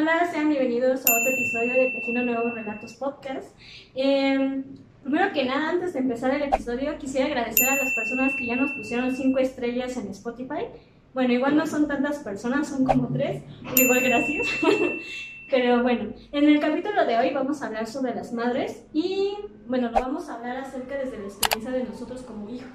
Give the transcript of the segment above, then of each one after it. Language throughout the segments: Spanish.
Hola, sean bienvenidos a otro episodio de Tejiendo Nuevos Relatos Podcast. Eh, primero que nada, antes de empezar el episodio, quisiera agradecer a las personas que ya nos pusieron cinco estrellas en Spotify. Bueno, igual no son tantas personas, son como tres, pero igual gracias. pero bueno, en el capítulo de hoy vamos a hablar sobre las madres y bueno, lo vamos a hablar acerca desde la experiencia de nosotros como hijos.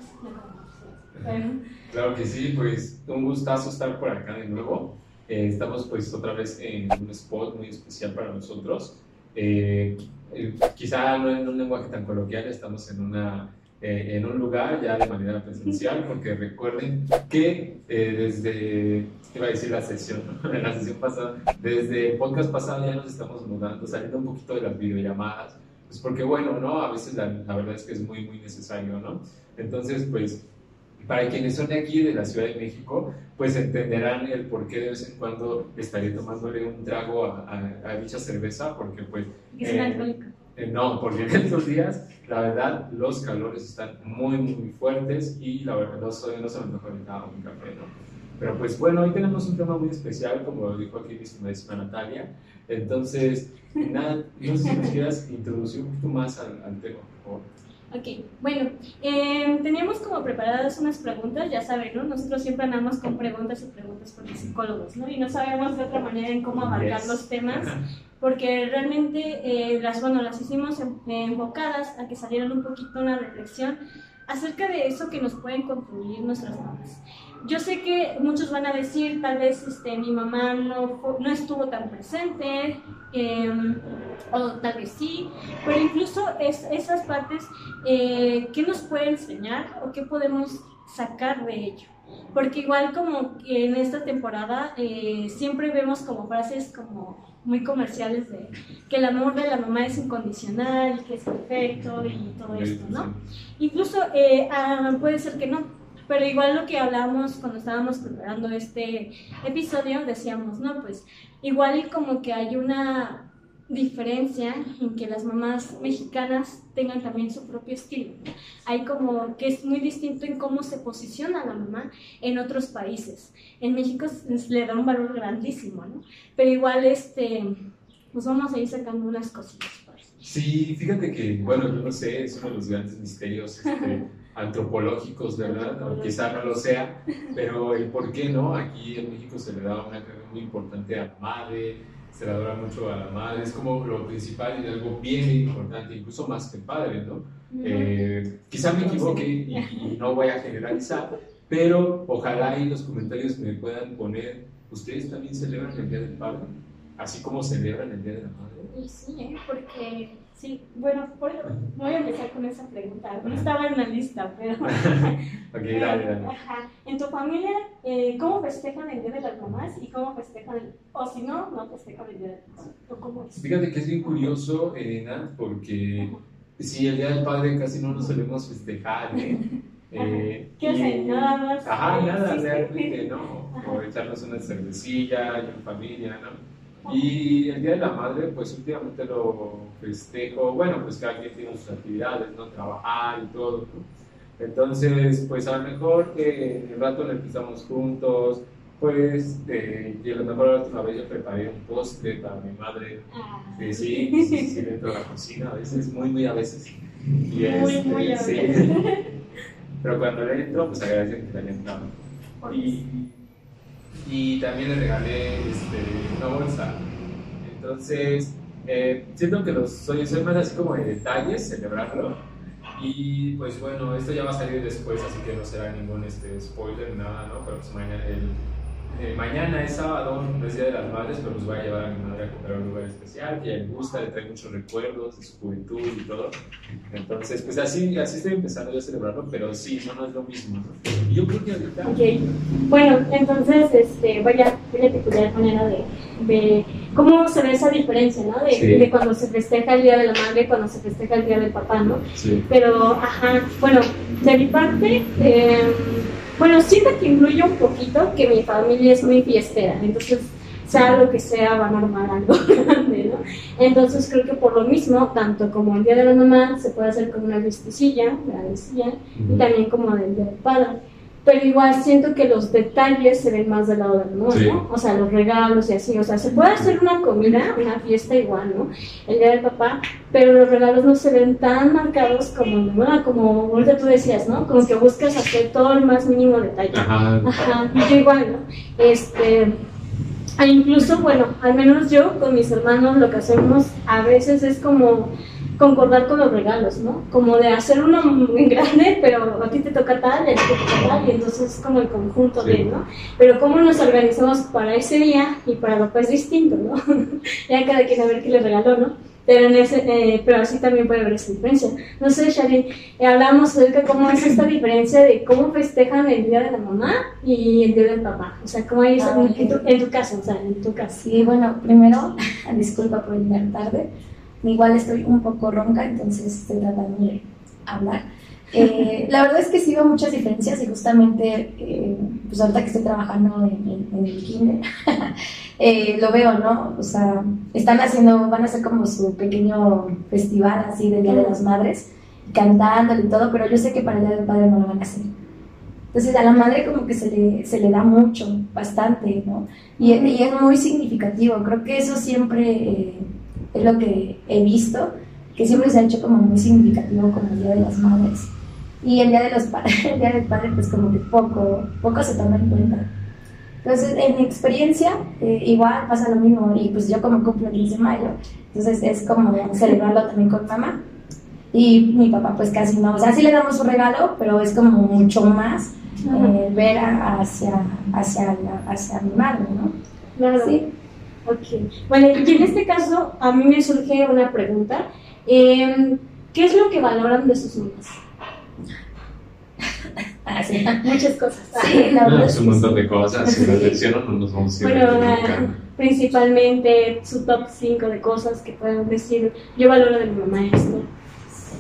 Bueno. Claro que sí, pues un gustazo estar por acá de nuevo. Eh, estamos pues otra vez en un spot muy especial para nosotros. Eh, eh, quizá no en un lenguaje tan coloquial, estamos en, una, en un lugar ya de manera presencial, porque recuerden que desde, iba a decir la sesión, la sesión pasada, desde el podcast pasado ya nos estamos mudando, saliendo un poquito de las videollamadas, pues porque bueno, ¿no? A veces la, la verdad es que es muy, muy necesario, ¿no? Entonces, pues para quienes son de aquí, de la Ciudad de México, pues entenderán el por qué de vez en cuando estaré tomándole un trago a, dicha cerveza, porque pues... Eh, eh, no, porque en estos días, la verdad, los calores están muy, muy fuertes y la verdad no, soy, no se me antoja nada un café, ¿no? Pero pues bueno, hoy tenemos un tema muy especial, como lo dijo aquí mi estimada Natalia. Entonces, nada, no sé si nos quieras introducir un poquito más al, al tema, por favor. Ok, bueno, eh, teníamos como preparadas unas preguntas, ya saben, ¿no? Nosotros siempre andamos con preguntas y preguntas porque psicólogos, ¿no? Y no sabemos de otra manera en cómo abarcar los temas, porque realmente eh, las, bueno, las hicimos enfocadas a que salieran un poquito una reflexión acerca de eso que nos pueden construir nuestras mamás yo sé que muchos van a decir, tal vez este, mi mamá no, no estuvo tan presente, em, o tal vez sí, pero incluso es, esas partes, eh, ¿qué nos puede enseñar o qué podemos sacar de ello? Porque igual como en esta temporada eh, siempre vemos como frases como muy comerciales de que el amor de la mamá es incondicional, que es perfecto y todo esto, ¿no? Incluso eh, ah, puede ser que no, pero igual lo que hablamos cuando estábamos preparando este episodio, decíamos, no, pues igual y como que hay una diferencia en que las mamás mexicanas tengan también su propio estilo. Hay como que es muy distinto en cómo se posiciona la mamá en otros países. En México le da un valor grandísimo, ¿no? Pero igual, este, pues vamos a ir sacando unas cositas. Sí, fíjate que, bueno, yo no sé, es uno de los grandes misterios. Este, antropológicos, ¿verdad? O quizá no lo sea, pero el por qué no, aquí en México se le da una carga muy importante a la madre, se le adora mucho a la madre, es como lo principal y algo bien importante, incluso más que el padre, ¿no? Eh, quizá me equivoque y, no voy a generalizar, pero ojalá en los comentarios me puedan poner, ¿ustedes también celebran el Día del Padre? Así como celebran el Día de la Madre. Sí, ¿eh? porque Sí, bueno, voy a empezar con esa pregunta. No estaba en la lista, pero... ok, dale, dale. Ajá. En tu familia, eh, ¿cómo festejan el Día de las Mamás y cómo festejan, el... o si no, no festejan el Día de las Mamás? cómo es? Fíjate que es bien curioso, Elena, porque si el Día del Padre casi no nos solemos festejar, ¿eh? eh ¿Qué hacen? Nada más. Ajá, nada, realmente, ¿no? O echarnos una cervecilla en familia, ¿no? Y el Día de la Madre, pues últimamente lo festejo, bueno, pues cada quien tiene sus actividades, ¿no? Trabajar y todo, ¿no? Entonces, pues a lo mejor que el rato le empezamos juntos, pues eh, y a lo mejor la última vez yo preparé un postre para mi madre, ah. sí, sí, sí, dentro de la cocina, a veces, muy, muy a veces. Y muy, este, muy a veces. Sí. Pero cuando le entro, pues agradecen que hayan entrado. Y y también le regalé este, una bolsa. Entonces, eh, siento que los, soy, soy más así como de detalles, celebrarlo. Y pues bueno, esto ya va a salir después, así que no será ningún este, spoiler, nada, ¿no? Pero pues mañana el eh, mañana es sábado, no es Día de las Madres, pero nos voy a llevar a mi madre a comer a un lugar especial, que a le gusta, le trae muchos recuerdos de su juventud y todo. Entonces, pues así, así estoy empezando yo a celebrarlo, pero sí, no, no es lo mismo, ¿no? Y yo creo que ahorita... Ok, bueno, entonces, este, vaya, voy a peculiar manera de, de, cómo se ve esa diferencia, ¿no? De, de, cuando se festeja el Día de la Madre, cuando se festeja el Día del Papá, ¿no? Sí. Pero, ajá, bueno, de mi parte... Eh, bueno, siento que influye un poquito que mi familia es muy fiestera, entonces sea lo que sea, van a armar algo grande, ¿no? Entonces creo que por lo mismo, tanto como el Día de la Mamá, se puede hacer como una fiestecilla, y también como el Día del Padre. Pero igual siento que los detalles se ven más del lado del amor, ¿no? O sea, los regalos y así, o sea, se puede hacer una comida, una fiesta igual, ¿no? El día del papá, pero los regalos no se ven tan marcados como, ¿no? como ahorita tú decías, ¿no? Como que buscas hacer todo el más mínimo detalle. Ajá. Ajá, yo igual, ¿no? Este... E incluso, bueno, al menos yo con mis hermanos lo que hacemos a veces es como concordar con los regalos, ¿no? Como de hacer uno muy grande, pero a ti te toca tal, y a ti te toca tal, y entonces es como el conjunto de, ¿no? Pero cómo nos organizamos para ese día y para lo que es distinto, ¿no? ya cada quien a ver qué le regaló, ¿no? Pero, en ese, eh, pero así también puede haber esa diferencia. No sé, Sharin, eh, hablamos acerca de cómo es esta diferencia de cómo festejan el día de la mamá y el día del papá. O sea, cómo es ah, en, tu, en, tu, casa, o sea, en tu casa. Sí, bueno, primero, disculpa por llegar tarde Igual estoy un poco ronca, entonces estoy tratando de hablar. Eh, la verdad es que sí veo muchas diferencias y justamente, eh, pues ahorita que estoy trabajando en, el kinder, eh, lo veo, ¿no? O sea, están haciendo, van a hacer como su pequeño festival así del Día de las Madres, cantándole y todo, pero yo sé que para el Día del Padre no lo van a hacer. Entonces a la madre como que se le, se le da mucho, bastante, ¿no? Y, y es muy significativo, creo que eso siempre es lo que he visto, que siempre se ha hecho como muy significativo como el Día de las Madres. Y el Día, de los el día del Padre, pues como que poco, poco se toma en cuenta. Entonces, en mi experiencia, eh, igual pasa lo mismo, y pues yo como cumplo el 15 de mayo, entonces es como celebrarlo también con mamá. Y mi papá pues casi no, o sea, sí le damos un regalo, pero es como mucho más eh, ver hacia, hacia, hacia mi madre, ¿no? Claro. Sí. Ok. Bueno, y en este caso a mí me surge una pregunta. Em, ¿Qué es lo que valoran de sus mamás? Ah, sí. Muchas cosas. Sí, la verdad. es un montón de cosas. Si las menciono, no nos vamos a ir Bueno, principalmente su top 5 de cosas que puedan decir. Yo valoro de mi mamá esto.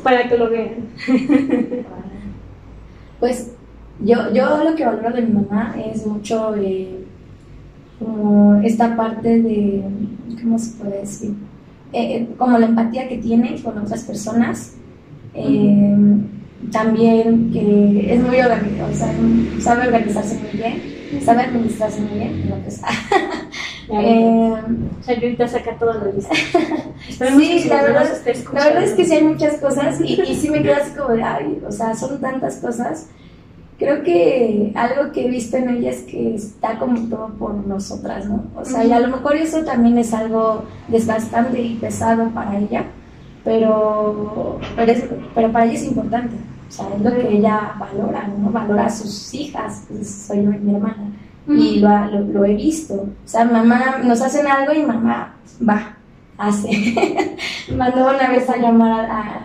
Para que lo vean. Pues yo, yo lo que valoro de mi mamá es mucho. Eh, como esta parte de, ¿cómo se puede decir? Eh, eh, como la empatía que tiene con otras personas. Eh, también que es muy organizado, o sea, sabe organizarse muy bien, sabe administrarse muy bien, lo que sabe. eh, o sea, ahorita saca todo lo listo. sí, la verdad, la verdad, es que sí hay muchas cosas y, y sí me quedo así como de, ay, o sea, son tantas cosas creo que algo que he visto en ella es que está como todo por nosotras, ¿no? O sea, y a lo mejor eso también es algo desgastante y pesado para ella, pero, pero, para ella es importante. O sea, es lo que ella valora, ¿no? Valora a sus hijas, pues soy mi hermana, y lo, lo, he visto. O sea, mamá, nos hacen algo y mamá va, hace. Mandó una vez a llamar a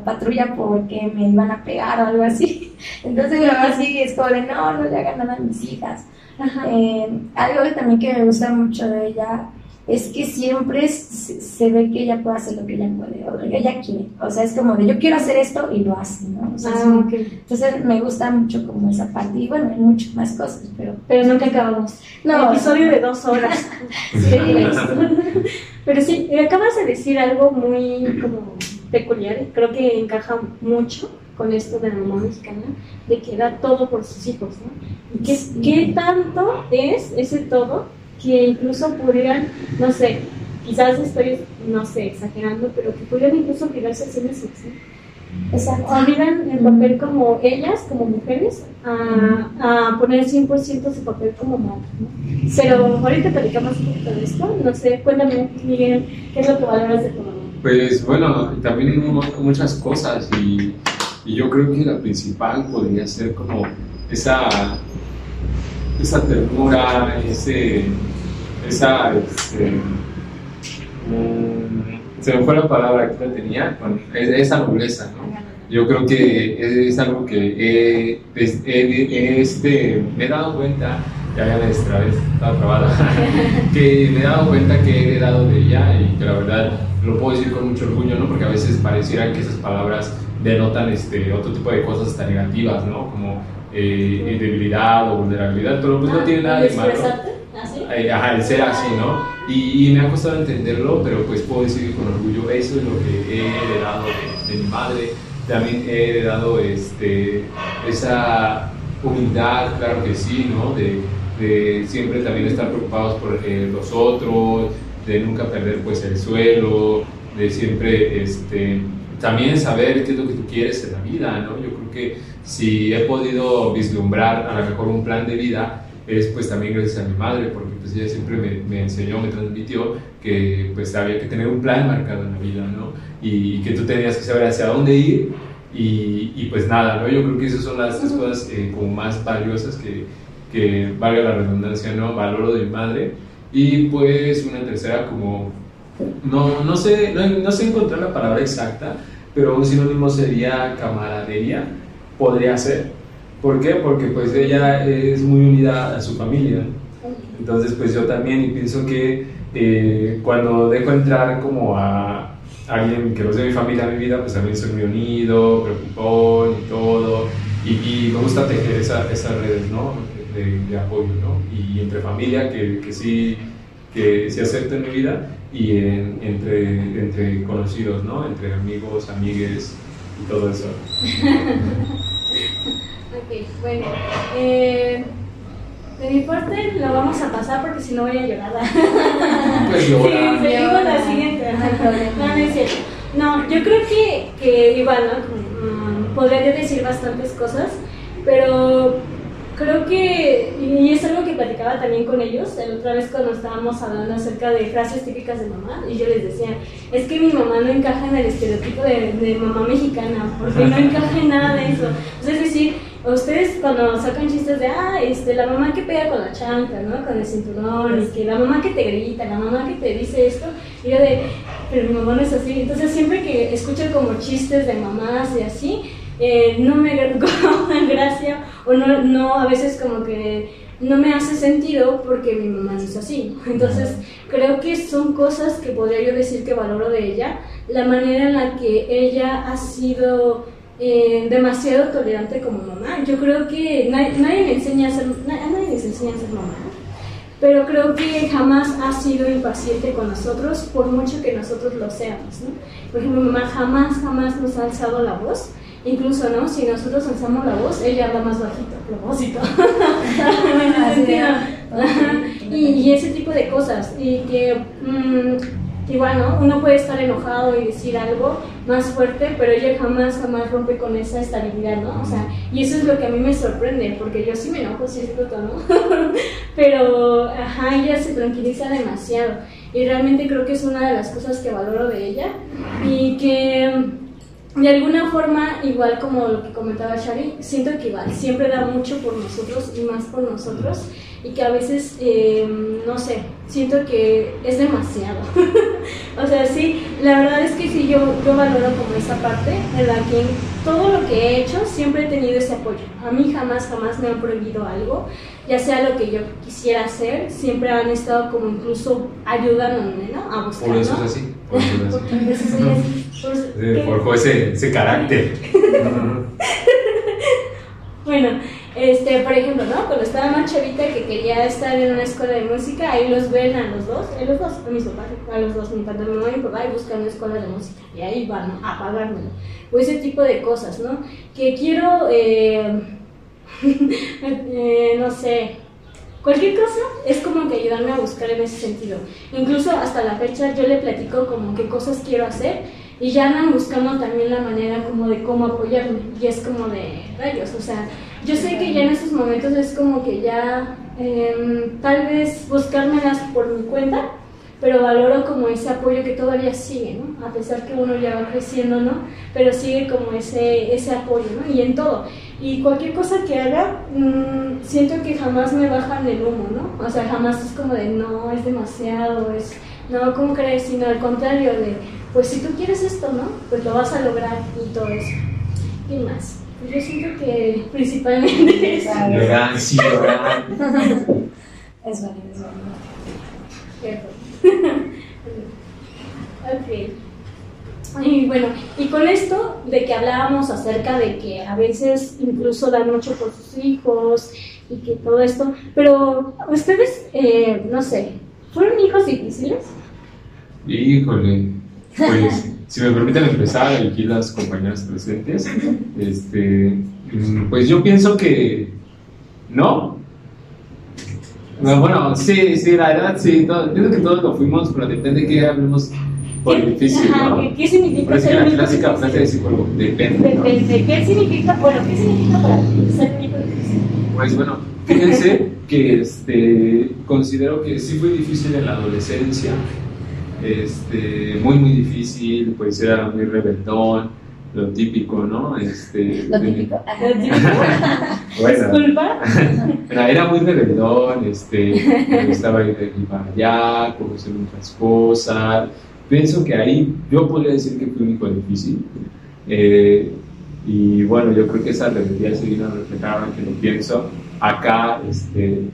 la patrulla porque me iban a pegar o algo así. Entonces mi mamá sí es como de, no, no le hagan nada a mis hijas. Eh, algo también que me gusta mucho de ella es que siempre se, ve que ella puede hacer lo que ella puede, o lo que ella quiere. O sea, es como de yo quiero hacer esto y lo hace, ¿no? Ah, entonces me gusta mucho como esa parte. Y bueno, hay muchas más cosas, pero... Pero nunca acabamos. No. episodio de dos horas. pero sí, acabas de decir algo muy como peculiar, creo que encaja mucho con esto de la mamá mexicana, de que da todo por sus hijos, ¿no? Y qué, qué tanto es ese todo que incluso pudieran, no sé, quizás estoy, no sé, exagerando, pero que pudieran incluso obligarse a ser mismos, Exacto. Olvidan el papel como ellas, como mujeres, a, a poner 100% su papel como madre. ¿no? Pero ahorita platicamos un poquito de esto. No sé, cuéntame, Miguel, ¿qué es lo que valoras de tu? Pues bueno, también muchas cosas y, yo creo que la principal podría ser como esa, esa ternura, ese, esa, este, mm, se me fue la palabra que la tenía, esa nobleza, ¿no? Yo creo que es, algo que he, este, me he dado cuenta ya ya vez estaba trabada, que me he dado cuenta que he heredado de ella y que la verdad lo puedo decir con mucho orgullo, ¿no? Porque a veces pareciera que esas palabras denotan este, otro tipo de cosas hasta negativas, ¿no? Como eh, debilidad o vulnerabilidad, pero pues no tiene nada de malo. Eh, ajá, el ser así, ¿no? Y, me ha costado entenderlo, pero pues puedo decir con orgullo, eso es lo que he heredado de, de mi madre. También he heredado este, esa humildad, claro que sí, ¿no? De, de siempre también estar preocupados por eh, los otros, de nunca perder pues el suelo, de siempre este, también saber qué es lo que tú quieres en la vida, ¿no? Yo creo que si he podido vislumbrar a lo mejor un plan de vida, es pues también gracias a mi madre, porque pues ella siempre me, me, enseñó, me transmitió que pues había que tener un plan marcado en la vida, ¿no? Y, que tú tenías que saber hacia dónde ir y, y, pues nada, ¿no? Yo creo que esas son las tres cosas eh, como más valiosas que, que, valga la redundancia, ¿no? Valoro de mi madre. Y pues una tercera como, no, no, sé, no, no sé encontrar la palabra exacta, pero un sinónimo sería camaradería, podría ser ¿Por qué? Porque pues ella es muy unida a su familia. Entonces pues yo también y pienso que eh, cuando dejo entrar como a alguien que no es de mi familia, mi vida, pues también soy muy unido, preocupón y todo. Y, me gusta tejer esa, esas redes, ¿no? De, apoyo, ¿no? Y entre familia, que, que sí que se acepta en mi vida, y entre, entre conocidos, ¿no? Entre amigos, amigues y todo eso. Ok, bueno. Eh, de mi parte lo vamos a pasar porque si no voy a llorar. Pues llorar. Sí, seguimos la siguiente. No, no es cierto. No, yo creo que, que igual, ¿no? Mm, podría decir bastantes cosas, pero creo que, y es algo que platicaba también con ellos, la otra vez cuando estábamos hablando acerca de frases típicas de mamá, y yo les decía, es que mi mamá no encaja en el estereotipo de, de mamá mexicana, porque no encaja en nada de eso. es decir, ustedes cuando sacan chistes de, ah, este, la mamá que pega con la chanta, ¿no? Con el cinturón, y que la mamá que te grita, la mamá que te dice esto, y yo de, pero mi mamá no es así. Entonces siempre que escucho como chistes de mamás y así, eh, no me dan gracia o no, no, a veces como que no me hace sentido porque mi mamá no es así. Entonces creo que son cosas que podría yo decir que valoro de ella, la manera en la que ella ha sido eh, demasiado tolerante como mamá. Yo creo que nadie, me enseña a ser, nadie me enseña a ser mamá pero creo que jamás ha sido impaciente con nosotros, por mucho que nosotros lo seamos. ¿no? Por ejemplo, mi mamá jamás, jamás nos ha alzado la voz, Incluso, ¿no? Si nosotros alzamos la voz, ella habla más bajito, propósito. y, y, ese tipo de cosas. Y que, mm, igual, ¿no? Uno puede estar enojado y decir algo más fuerte, pero ella jamás, jamás rompe con esa estabilidad, ¿no? O sea, y eso es lo que a mí me sorprende, porque yo sí me enojo, sí es ¿no? pero, ajá, ella se tranquiliza demasiado. Y realmente creo que es una de las cosas que valoro de ella. Y que de alguna forma, igual como lo que comentaba Shari, siento que igual siempre da mucho por nosotros y más por nosotros y que a veces, eh, no sé, siento que es demasiado. o sea, sí, la verdad es que sí, yo, yo valoro como esa parte en la que todo lo que he hecho siempre he tenido ese apoyo. A mí jamás, jamás me han prohibido algo, ya sea lo que yo quisiera hacer, siempre han estado como incluso ayudándome, ¿no? A buscar, Por eso es así. Por eso es así. Forjó ese, ese carácter. bueno, este, por ejemplo, ¿no? Cuando estaba más chavita que quería estar en una escuela de música, ahí los ven a los dos, a los dos, a mis papás, a los dos, mi padre, mi mamá y mi papá, y buscan una escuela de música, y ahí van a pagármelo. O ese tipo de cosas, ¿no? Que quiero, eh, eh, no sé, Cualquier cosa es como que ayudarme a buscar en ese sentido. Incluso hasta la fecha yo le platico como qué cosas quiero hacer y ya andan buscando también la manera como de cómo apoyarme y es como de rayos, o sea, yo sé que ya en esos momentos es como que ya eh, tal vez buscármelas por mi cuenta, pero valoro como ese apoyo que todavía sigue, ¿no? A pesar que uno ya va creciendo, ¿no? Pero sigue como ese, ese apoyo, ¿no? Y en todo. Y cualquier cosa que haga, mmm, siento que jamás me bajan el humo, ¿no? O sea, jamás es como de, no, es demasiado, es, no, ¿cómo crees? Sino al contrario de pues si tú quieres esto, ¿no? Pues lo vas a lograr y todo eso. ¿Qué más? Pues yo siento que principalmente es... Llorar, sí, llorar. Es válido, es válido. ok. Y bueno, y con esto de que hablábamos acerca de que a veces incluso dan mucho por sus hijos y que todo esto, pero ustedes, eh, no sé, ¿fueron hijos difíciles? Híjole, pues, si me permiten empezar, aquí las compañeras presentes, este, mm, pues yo pienso que ¿No? Bueno, sí, sí, la verdad, sí. Todo, que todos lo fuimos, pero depende de qué hablemos por difícil, ¿no? ¿Qué, significa ser la clásica frase de psicólogo, depende. Depende. ¿Qué significa, bueno, qué significa para ti ser difícil? Pues bueno, fíjense que este, considero que sí fue difícil en la adolescencia, este, muy, muy difícil, pues era muy rebeldón, lo típico, ¿no? Este, lo típico. bueno, Disculpa. Era muy rebeldón, este, me gustaba ir de aquí para allá, conocer otras cosas. Pienso que ahí yo podría decir que fue un hijo difícil. Eh, y bueno, yo creo que esa rebeldía se vino a reflejar, que lo pienso, acá, este,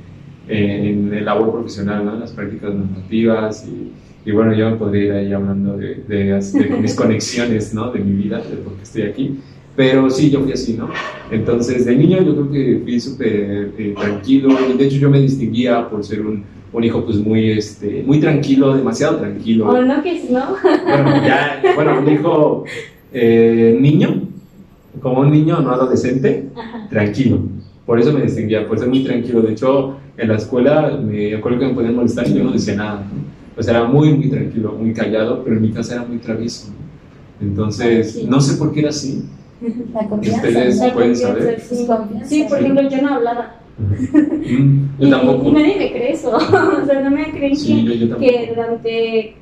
en el labor profesional, ¿no? en las prácticas normativas y y bueno, yo me podría ir ahí hablando de, de, mis conexiones, ¿no? De mi vida, de por qué estoy aquí. Pero sí, yo fui así, ¿no? Entonces, de niño yo creo que fui súper eh, tranquilo. De hecho yo me distinguía por ser un, un, hijo pues muy, este, muy tranquilo, demasiado tranquilo. ¿O no que no? Bueno, ya, bueno, un hijo eh, niño, como un niño no adolescente, tranquilo. Por eso me distinguía, por ser muy tranquilo. De hecho, en la escuela me acuerdo que me podían molestar y yo no decía nada. ¿no? Pues era muy, muy tranquilo, muy callado, pero en mi casa era muy travieso. Entonces, no sé por qué era así. La confianza. Ustedes pueden saber. Sí. por ejemplo, yo no hablaba. Mm, yo tampoco. Y, nadie me cree eso. o sea, no me creen que, que durante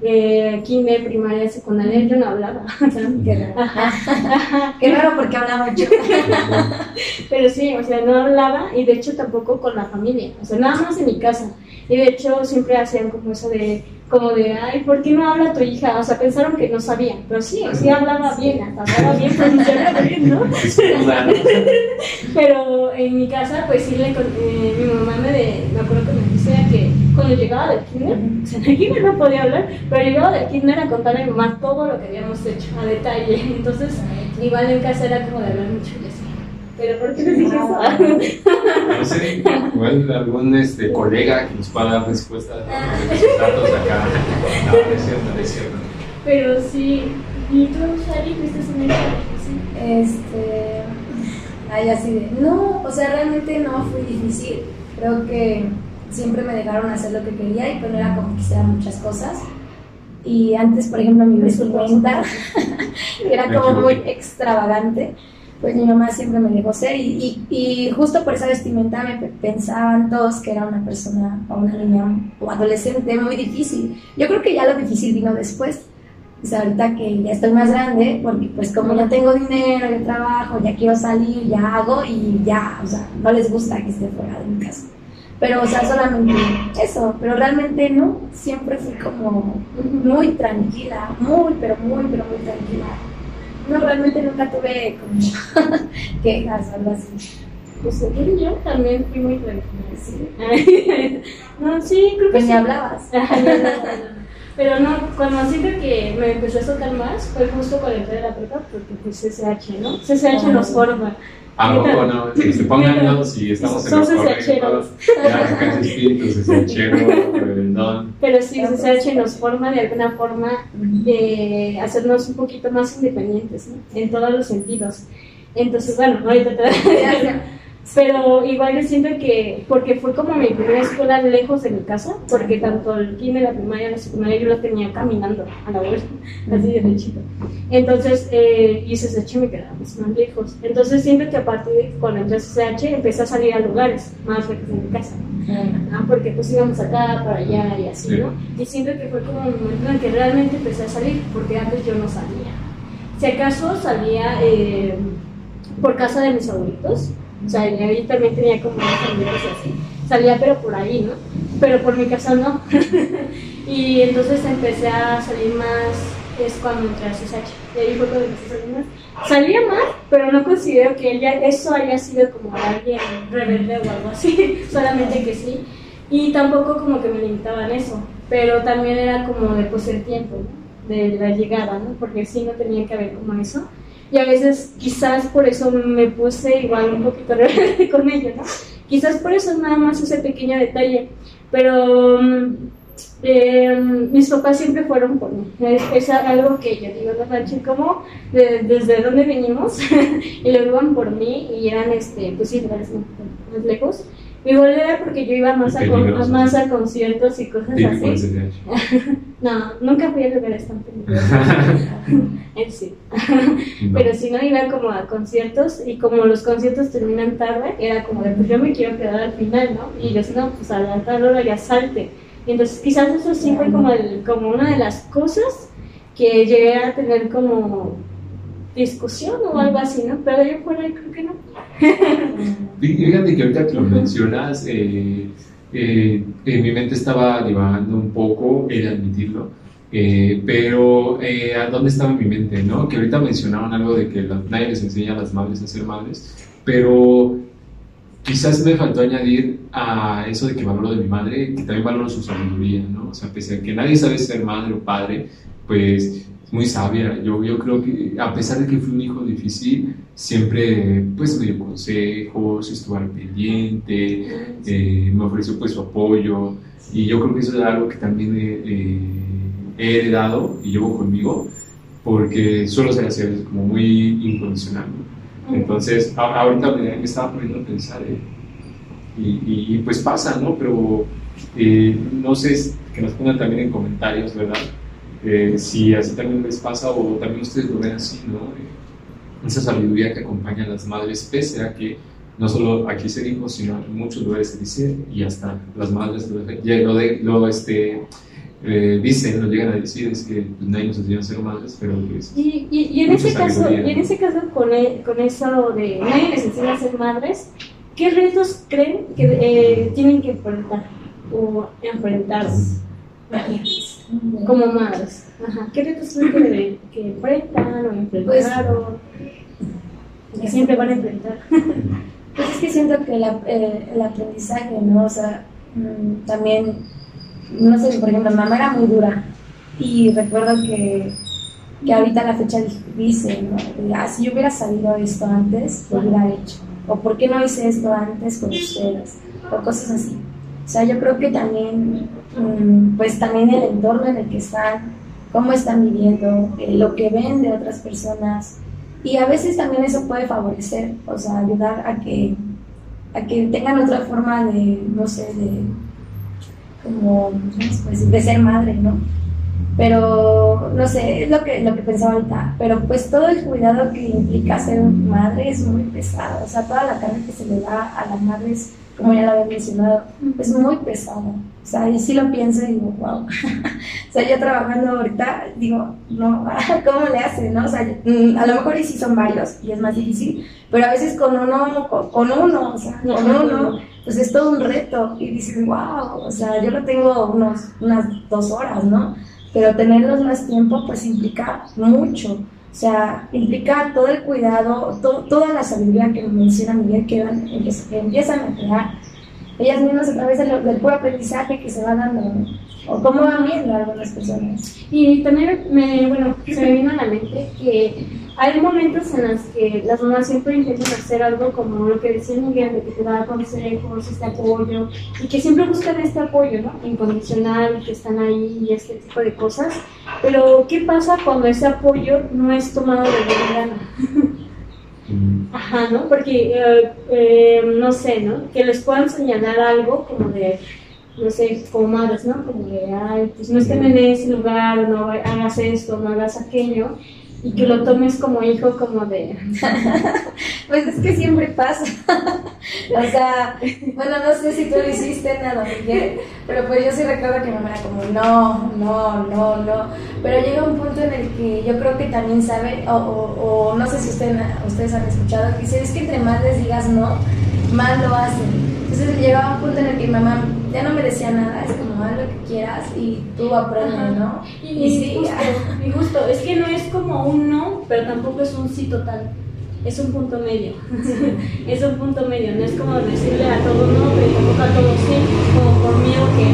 eh, kinder, primaria, secundaria, yo no hablaba. Qué raro. Qué raro porque hablaba mucho. Pero sí, o sea, no hablaba y de hecho tampoco con la familia. O sea, nada más en mi casa. Y de hecho siempre hacían como eso de, como de, ay, ¿por qué no habla tu hija? O sea, pensaron que no sabían, pero sí, sí hablaba bien, hasta hablaba bien, bien, ¿no? pero en mi casa, pues sí, le, eh, mi mamá me, de, me acuerdo que me decía que cuando llegaba del kinder, o sea, el kinder no podía hablar, pero llegaba del kinder a contarle a mi mamá todo lo que habíamos hecho a detalle. Entonces, igual en casa era como de hablar mucho y así. ¿Pero por qué les dije eso? No sé, igual algún este, colega que nos pueda dar respuesta a esos datos acá. No, no es cierto, no es cierto. Pero sí, ¿y tú, Shari, fuiste difícil? Este. Ay, así de. No, o sea, realmente no fue difícil. Creo que siempre me dejaron hacer lo que quería y pues no era como quisiera muchas cosas. Y antes, por ejemplo, mi vestimenta era como muy extravagante pues mi mamá siempre me dejó ser y, y, justo por esa vestimenta me pensaban todos que era una persona o una niña o adolescente muy difícil. Yo creo que ya lo difícil vino después. Sea, ahorita que ya estoy más grande, porque pues como ya tengo dinero, ya trabajo, ya quiero salir, ya hago y ya, o sea, no les gusta que esté fuera de mi casa. Pero, o sea, solamente eso, pero realmente no, siempre fui como muy tranquila, muy, pero muy, pero muy tranquila no, realmente nunca tuve como quejas o algo así. Pues yo también fui muy tranquila. ¿sí? no, sí, creo que pues sí. hablabas. Pero no, cuando siento que me empezó a soltar más fue justo cuando entré a la prepa, porque pues CCH, ¿no? CCH nos forma. ¿A poco no? Que se pongan los y estamos en los espíritu, CCHero, Pero sí, CCH nos forma de alguna forma de hacernos un poquito más independientes, ¿no? En todos los sentidos. Entonces, bueno, ahorita te pero igual yo siento que, porque fue como mi primera escuela lejos de mi casa, porque tanto el kinder, la primaria, la secundaria, yo lo tenía caminando a la vez, así de derechito. Entonces, eh, y CSH me quedaba más lejos. Entonces siento que a partir de cuando entré a CSH empecé a salir a lugares más lejos de mi casa. ¿no? Porque pues íbamos acá, para allá y así, ¿no? Y siento que fue como un momento en que realmente empecé a salir, porque antes yo no salía. Si acaso salía eh, por casa de mis abuelitos, o sea, ahí también tenía como unos amigos así. Salía pero por ahí, ¿no? Pero por mi casa no. y entonces empecé a salir más, es cuando entré a CSH. Y ahí fue cuando empecé a salir más. Salía más, pero no considero que ella, eso haya sido como alguien rebelde o algo así. Solamente que sí. Y tampoco como que me limitaban eso. Pero también era como de pues el tiempo, ¿no? De la llegada, ¿no? Porque sí no tenía que haber como eso y a veces quizás por eso me puse igual un poquito rebelde con ella, ¿no? Quizás por eso es nada más ese pequeño detalle, pero eh, mis papás siempre fueron por mí. Es, algo que yo digo, no manches, como desde dónde venimos y lo iban por mí y eran, este, pues sí, más lejos. Mi volví a ver porque yo iba más, a, con, más a conciertos y cosas así. no, nunca fui a lugares tan peligrosos. Él sí. Pero si no, iba como a conciertos y como los conciertos terminan tarde, era como de, pues yo me quiero quedar al final, ¿no? Y yo, no, pues a la tal hora ya salte. Y entonces quizás eso sí fue como, el, como una de las cosas que llegué a tener como discusión o algo así, ¿no? Pero yo fuera creo que no. Fíjate que ahorita que lo mencionas, eh, eh, en mi mente estaba divagando un poco, de admitirlo, eh, pero ¿a dónde estaba mi mente? ¿no? Que ahorita mencionaron algo de que nadie les enseña a las madres a ser madres, pero quizás me faltó añadir a eso de que valoro de mi madre, que también valoro su sabiduría, ¿no? O sea, pese a que nadie sabe ser madre o padre, pues muy sabia. Yo, yo creo que a pesar de que fue un hijo difícil, siempre pues me dio consejos, estuvo al pendiente, eh, me ofreció pues su apoyo y yo creo que eso es algo que también he heredado y llevo conmigo porque suelo ser así, como muy incondicional. Entonces, ahorita me, estaba poniendo a pensar eh, y, y, pues pasa, ¿no? Pero eh, no sé, que nos pongan también en comentarios, ¿verdad? Eh, si así también les pasa o también ustedes lo ven así, ¿no? Eh, esa sabiduría que acompaña a las madres, pese a que no solo aquí se dijo, sino en muchos lugares se dice, y hasta las madres lo, lo, de, lo este, eh, dicen, lo llegan a decir, es que pues, nadie nos enseña a ser madres, pero pues... Y, y, en, ese caso, y en ese caso, con, e, con eso de nadie les enseña a ser madres, ¿qué retos creen que tienen que enfrentar o enfrentar? Como madres. Ajá. ¿Qué retos creen que, que enfrentan o enfrentaron? Pues, que siempre van a enfrentar. Pues es que siento que eh, el aprendizaje, ¿no? O sea, mm, también, no sé, por ejemplo, mi mamá era muy dura y recuerdo que, que ahorita la fecha dice, ¿no? Ah, si yo hubiera sabido esto antes, lo hubiera hecho. O ¿por qué no hice esto antes con ustedes? O cosas así. O sea, yo creo que también, mm, pues también el entorno en el que están, cómo están viviendo, eh, lo que ven de otras personas. Y a veces también eso puede favorecer, o sea, ayudar a que, a que tengan otra forma de, no sé, de, como, pues, de ser madre, ¿no? Pero, no sé, es lo que, lo que pensaba ahorita. Pero pues todo el cuidado que implica ser madre es muy pesado. O sea, toda la carga que se le da a las madres como ya lo había mencionado, es muy pesado. O sea, y sí lo pienso y digo, wow. o sea, yo trabajando ahorita, digo, no, ¿cómo le hace? ¿no? O sea, mm, a lo mejor sí son varios y es más difícil, pero a veces con uno, con, uno, o sea, con uno, pues es todo un reto. Y dices, wow, o sea, yo lo tengo unos, unas dos horas, ¿no? Pero tenerlos más tiempo, pues implica mucho. O sea, implica todo el cuidado, toda la sabiduría que menciona Miguel que, van, empiezan a crear ellas mismas a través del, del puro aprendizaje que se va dando, o cómo van viendo algunas personas. Y también, me, bueno, se me vino a la mente que hay momentos en los que las mamás siempre intentan hacer algo como lo que decía Miguel, de que te da consejos, este apoyo, y que siempre buscan este apoyo, ¿no? Incondicional, que están ahí y este tipo de cosas. Pero, ¿qué pasa cuando ese apoyo no es tomado de buena mm. Ajá, ¿no? Porque, eh, eh, no sé, ¿no? Que les puedan señalar algo como de, no sé, como madres, ¿no? Como de, ay, pues no estén en ese lugar, no hagas esto, no hagas aquello y que lo tomes como hijo, como de... pues es que siempre pasa. o sea, bueno, no sé si tú lo hiciste, nada, pero pues yo sí recuerdo que mi mamá era como, no, no, no, no. Pero llega un punto en el que yo creo que también sabe, o, o, no sé si ustedes, ustedes han escuchado, que dice, es que entre más les digas no, más lo hacen. Entonces llegaba un punto en el que mi mamá ya no me decía nada, es como haz lo que quieras y tú aprendes, ¿no? Y, sí, justo, y justo, es que no es como un no, pero tampoco es un sí total. Es un punto medio. es un punto medio. No es como decirle a todo no, pero tampoco a todo sí, como por miedo que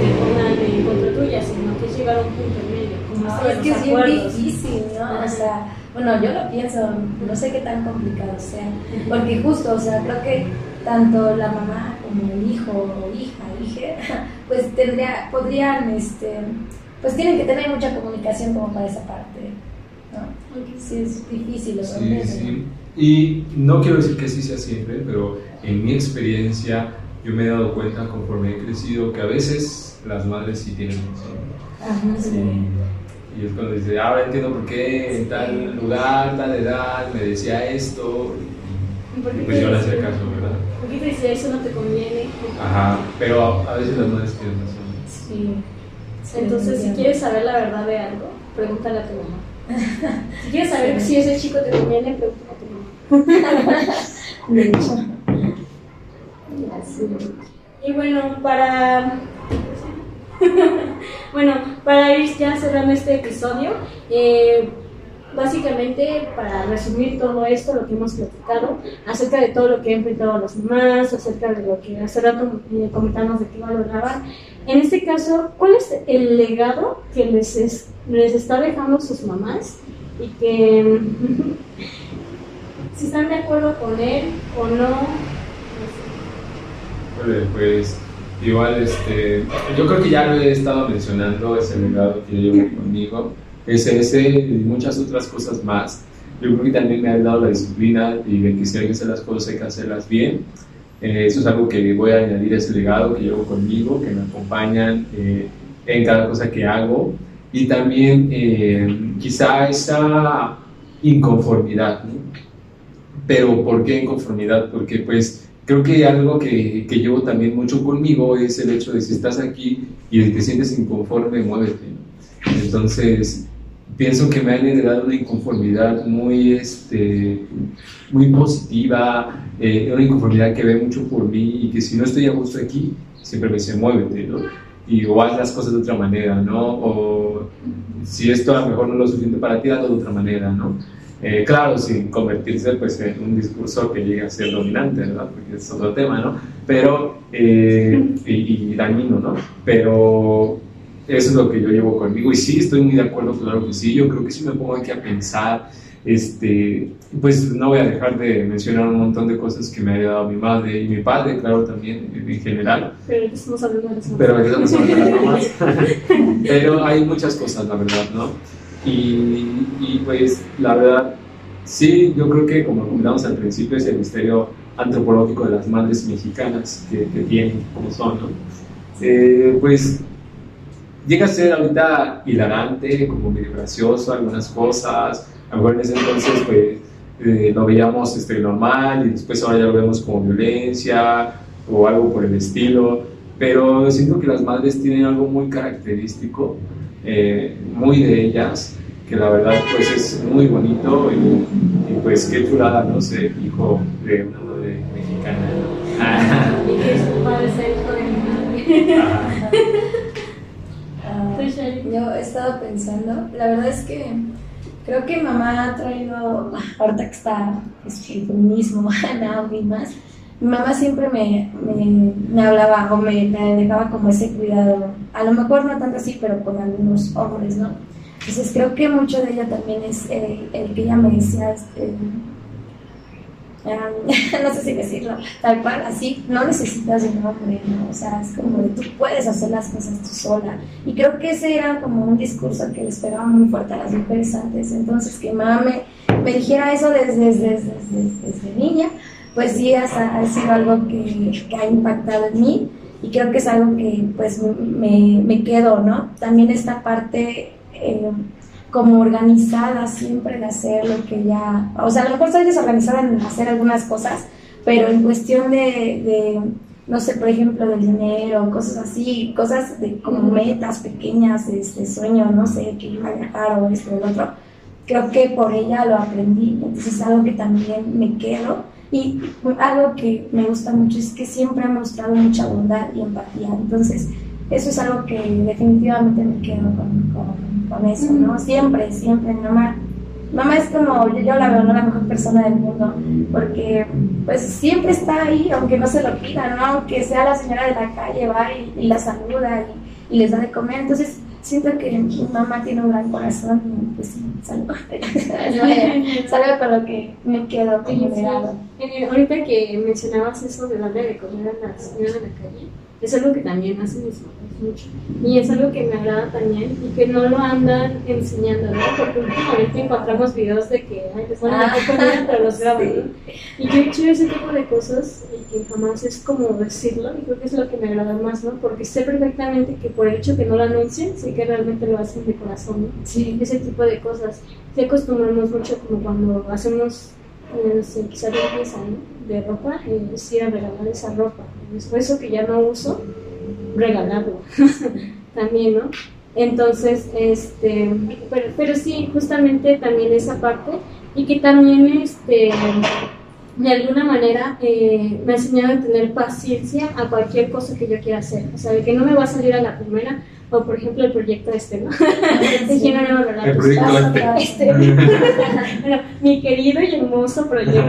te pongan en contra tuya, sino que es llegar a un punto medio. Como es que es bien difícil, ¿no? O sea, bueno, yo lo pienso, no sé qué tan complicado sea, porque justo, o sea, creo que tanto la mamá como el hijo o hija, hija, pues tendría, podrían, este, pues tienen que tener mucha comunicación como para esa parte, ¿no? Porque sí es difícil, sí, sí. Y no quiero decir que sí sea siempre, pero en mi experiencia, yo me he dado cuenta conforme he crecido que a veces las madres sí tienen razón. Y es cuando dice, ahora entiendo por qué en tal lugar, tal edad, me decía esto. Y, pues yo le hacía caso, ¿verdad? ¿Por qué te decía eso no te conviene? Ajá, pero a veces las madres tienen razón. Sí. Entonces, si quieres saber la verdad de algo, pregúntale a tu mamá. Si quieres saber si ese chico te conviene, pregúntale a tu mamá. De hecho. Y bueno, para bueno, para ir ya cerrando este episodio, eh, básicamente para resumir todo esto, lo que hemos platicado, acerca de todo lo que han enfrentado los demás, acerca de lo que hace rato eh, comentamos de qué valoraban, en este caso, ¿cuál es el legado que les, les está dejando sus mamás? Y que si están de acuerdo con él o no. Pues igual, este, yo creo que ya lo he estado mencionando, ese legado que yo llevo conmigo, es ese y muchas otras cosas más. Yo creo que también me ha dado la disciplina y de que si hay que hacer las cosas hay que hacerlas bien eh, eso es algo que voy a añadir a ese legado que llevo conmigo, que me acompañan eh, en cada cosa que hago. Y también eh, quizá esa inconformidad. ¿no? Pero ¿por qué inconformidad? Porque pues creo que algo que, que, llevo también mucho conmigo es el hecho de si estás aquí y te sientes inconforme, muévete. Entonces, pienso que me han heredado una inconformidad muy, este, muy positiva, eh, una inconformidad que ve mucho por mí y que si no estoy a gusto aquí, siempre me dice, muévete, ¿no? Y o haz las cosas de otra manera, ¿no? O si esto a lo mejor no es lo suficiente para ti, hazlo de otra manera, ¿no? Eh, claro, sin convertirse pues, en un discurso que llegue a ser dominante, ¿verdad? Porque es otro tema, ¿no? Pero, eh, y, y dañino, ¿no? Pero eso es lo que yo llevo conmigo. Y sí, estoy muy de acuerdo, claro que sí. Yo creo que si me pongo aquí a pensar, este, pues no voy a dejar de mencionar un montón de cosas que me ha ayudado mi madre y mi padre, claro, también en general. Pero estamos hablando de las Pero estamos hablando de las mamás. Pero hay muchas cosas, la verdad, ¿no? Y, y, pues la verdad, sí, yo creo que como comentamos al principio es el misterio antropológico de las madres mexicanas que, que tienen, como son, ¿no? Eh, pues llega a ser ahorita hilarante, como medio gracioso algunas cosas. A lo mejor en ese entonces pues eh, lo veíamos este, normal y después ahora ya lo vemos como violencia o algo por el estilo. Pero siento que las madres tienen algo muy característico, eh, muy de ellas, que la verdad pues es muy bonito y, y pues qué chulada, no sé, hijo de una madre mexicana. y que su padre sea hijo de mi madre. Yo he estado pensando, la verdad es que creo que mamá ha traído, ahorita que está pues, el feminismo, Naomi más, mi mamá siempre me, me, me hablaba o me, me, dejaba como ese cuidado, a lo mejor no tanto así, pero con algunos hombres, ¿no? Entonces creo que mucho de ella también es el, el que ella me decía, este, no sé si decirlo, tal cual, así, no necesitas de un hombre, ¿no? O sea, es como de tú puedes hacer las cosas tú sola. Y creo que ese era como un discurso que les pegaba muy fuerte a las mujeres antes. Entonces, que mamá me, me dijera eso desde, desde, desde, desde, niña, pues sí, ha, ha sido algo que, que, ha impactado en mí y creo que es algo que pues me, me quedo, ¿no? También esta parte... Eh, como organizada siempre de hacer lo que ya, o sea, a lo mejor soy desorganizada en hacer algunas cosas, pero en cuestión de, de no sé, por ejemplo, del dinero, cosas así, cosas de como metas pequeñas, de este sueño, no sé, que iba a viajar o esto o lo otro, creo que por ella lo aprendí, entonces es algo que también me quedo. Y algo que me gusta mucho es que siempre ha mostrado mucha bondad y empatía. Entonces, eso es algo que definitivamente me quedo con, con, con eso, ¿no? Siempre, siempre, mamá. Mamá es como, yo, yo la veo, ¿no? la mejor persona del mundo, porque pues siempre está ahí, aunque no se lo pidan, ¿no? Aunque sea la señora de la calle, va y, y la saluda y, y, les da de comer. Entonces, siento que mi mamá tiene un gran corazón y pues salgo, salgo con lo que me quedo como sí. Eh, ahorita que mencionabas eso de darle de comer a la señora de la calle, es algo que también hacen mis papás mucho. Y es algo que me agrada también y que no lo andan enseñando, ¿no? Porque últimamente encontramos videos de que, ay, te ponen Ah, comida, pero los graban, sí. ¿no? Y qué chido ese tipo de cosas y que jamás es como decirlo y creo que es lo que me agrada más, ¿no? Porque sé perfectamente que por el hecho que no lo anuncien, sé que realmente lo hacen de corazón, ¿no? Sí. ese tipo de cosas. Sí acostumbramos mucho como cuando hacemos eh, no sé, quizá limpieza ¿no? de ropa, eh, es ir a regalar esa ropa. Después eso que ya no uso, regalarlo también, ¿no? Entonces, este, pero, pero sí, justamente también esa parte y que también, este, de alguna manera eh, me ha enseñado a tener paciencia a cualquier cosa que yo quiera hacer. O sea, de que no me va a salir a la primera, o por ejemplo el proyecto este, ¿no? A regalar El proyecto este. este. Bueno, mi querido y hermoso proyecto.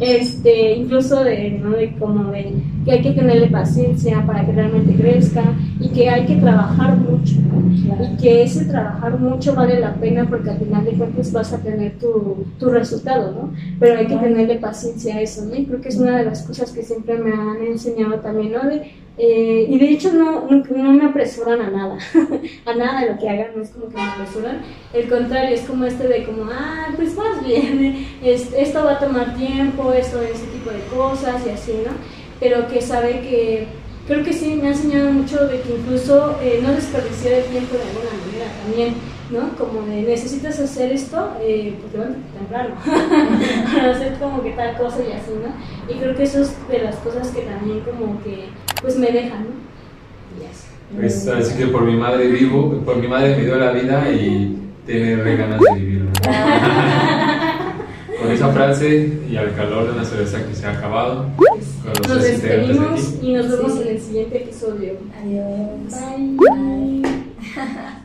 Este, incluso de, ¿no? de como de que hay que tenerle paciencia para que realmente crezca y que hay que trabajar mucho y que ese trabajar mucho vale la pena porque al final de cuentas vas a tener tu, tu resultado, ¿no? Pero hay que tenerle paciencia a eso, ¿no? Y creo que es una de las cosas que siempre me han enseñado también, ¿no? De, eh, y de hecho no, no, no me apresuran a nada, a nada de lo que hagan, no es como que me apresuran, el contrario, es como este de como, ah, pues más bien, es- esto va a tomar tiempo, esto, ese tipo de cosas y así, ¿no? Pero que sabe que, creo que sí me ha enseñado mucho de que incluso eh, no desperdiciar el tiempo de alguna manera también, ¿no? Como de necesitas hacer esto, eh, pues levántate temprano, para hacer como que tal cosa y así, ¿no? Y creo que eso es de las cosas que también como que, pues me dejan, ¿no? Y así. Pues así que por mi madre vivo, por mi madre me dio la vida y tiene re ganas de vivir. Con esa frase y al calor de una cerveza que se ha acabado, con los Nos despedimos y nos vemos Sí. en el siguiente episodio. Adiós. Bye. Bye.